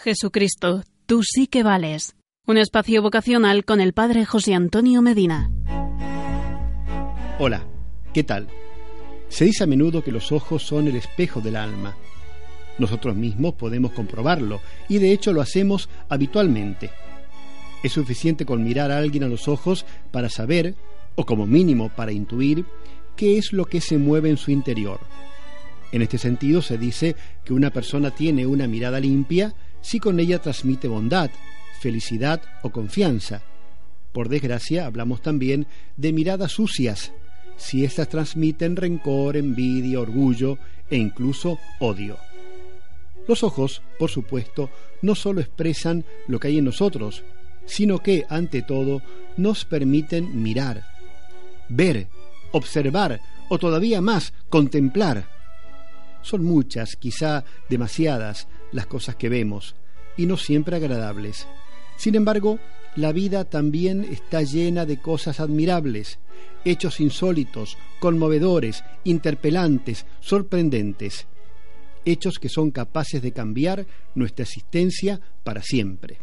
Jesucristo, tú sí que vales. Un espacio vocacional con el Padre José Antonio Medina. Hola, ¿qué tal? Se dice a menudo que los ojos son el espejo del alma. Nosotros mismos podemos comprobarlo y de hecho lo hacemos habitualmente. Es suficiente con mirar a alguien a los ojos para saber, o como mínimo para intuir, qué es lo que se mueve en su interior. En este sentido se dice que una persona tiene una mirada limpia si con ella transmite bondad, felicidad o confianza. Por desgracia hablamos también de miradas sucias, si éstas transmiten rencor, envidia, orgullo e incluso odio. Los ojos, por supuesto, no solo expresan lo que hay en nosotros, sino que, ante todo, nos permiten mirar, ver, observar o todavía más, contemplar. Son muchas, quizá demasiadas, las cosas que vemos, y no siempre agradables. Sin embargo, la vida también está llena de cosas admirables, hechos insólitos, conmovedores, interpelantes, sorprendentes, hechos que son capaces de cambiar nuestra existencia para siempre.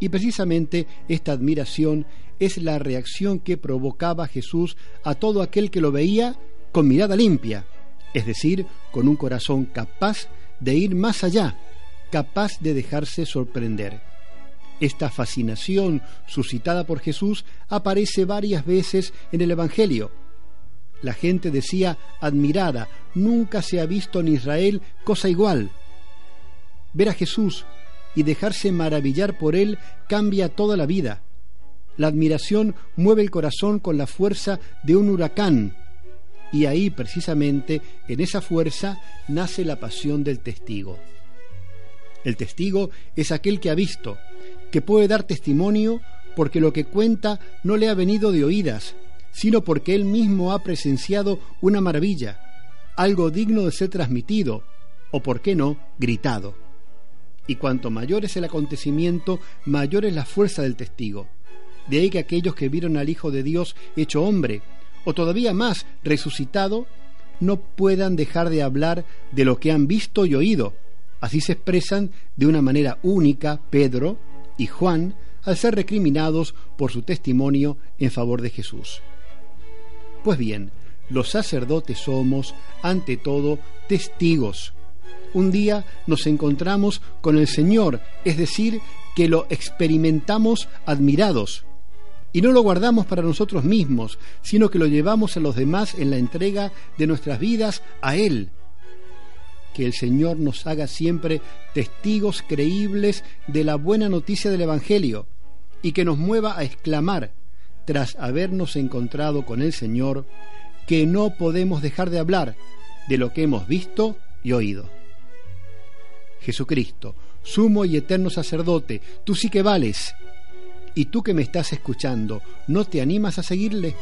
Y precisamente esta admiración es la reacción que provocaba Jesús a todo aquel que lo veía con mirada limpia, es decir, con un corazón capaz de ir más allá, capaz de dejarse sorprender. Esta fascinación suscitada por Jesús aparece varias veces en el Evangelio. La gente decía admirada, nunca se ha visto en Israel cosa igual. Ver a Jesús y dejarse maravillar por él cambia toda la vida. La admiración mueve el corazón con la fuerza de un huracán y ahí precisamente en esa fuerza nace la pasión del testigo. El testigo es aquel que ha visto, que puede dar testimonio porque lo que cuenta no le ha venido de oídas, sino porque él mismo ha presenciado una maravilla, algo digno de ser transmitido, o por qué no, gritado y cuanto mayor es el acontecimiento, mayor es la fuerza del testigo. De ahí que aquellos que vieron al Hijo de Dios hecho hombre, o todavía más resucitado, no puedan dejar de hablar de lo que han visto y oído. Así se expresan de una manera única Pedro y Juan al ser recriminados por su testimonio en favor de Jesús. Pues bien, los sacerdotes somos, ante todo, testigos un día nos encontramos con el Señor, es decir, que lo experimentamos admirados. Y no lo guardamos para nosotros mismos, sino que lo llevamos a los demás en la entrega de nuestras vidas a Él. Que el Señor nos haga siempre testigos creíbles de la buena noticia del Evangelio y que nos mueva a exclamar, tras habernos encontrado con el Señor, que no podemos dejar de hablar de lo que hemos visto y oído. Jesucristo, sumo y eterno sacerdote, tú sí que vales. ¿Y tú que me estás escuchando, no te animas a seguirle?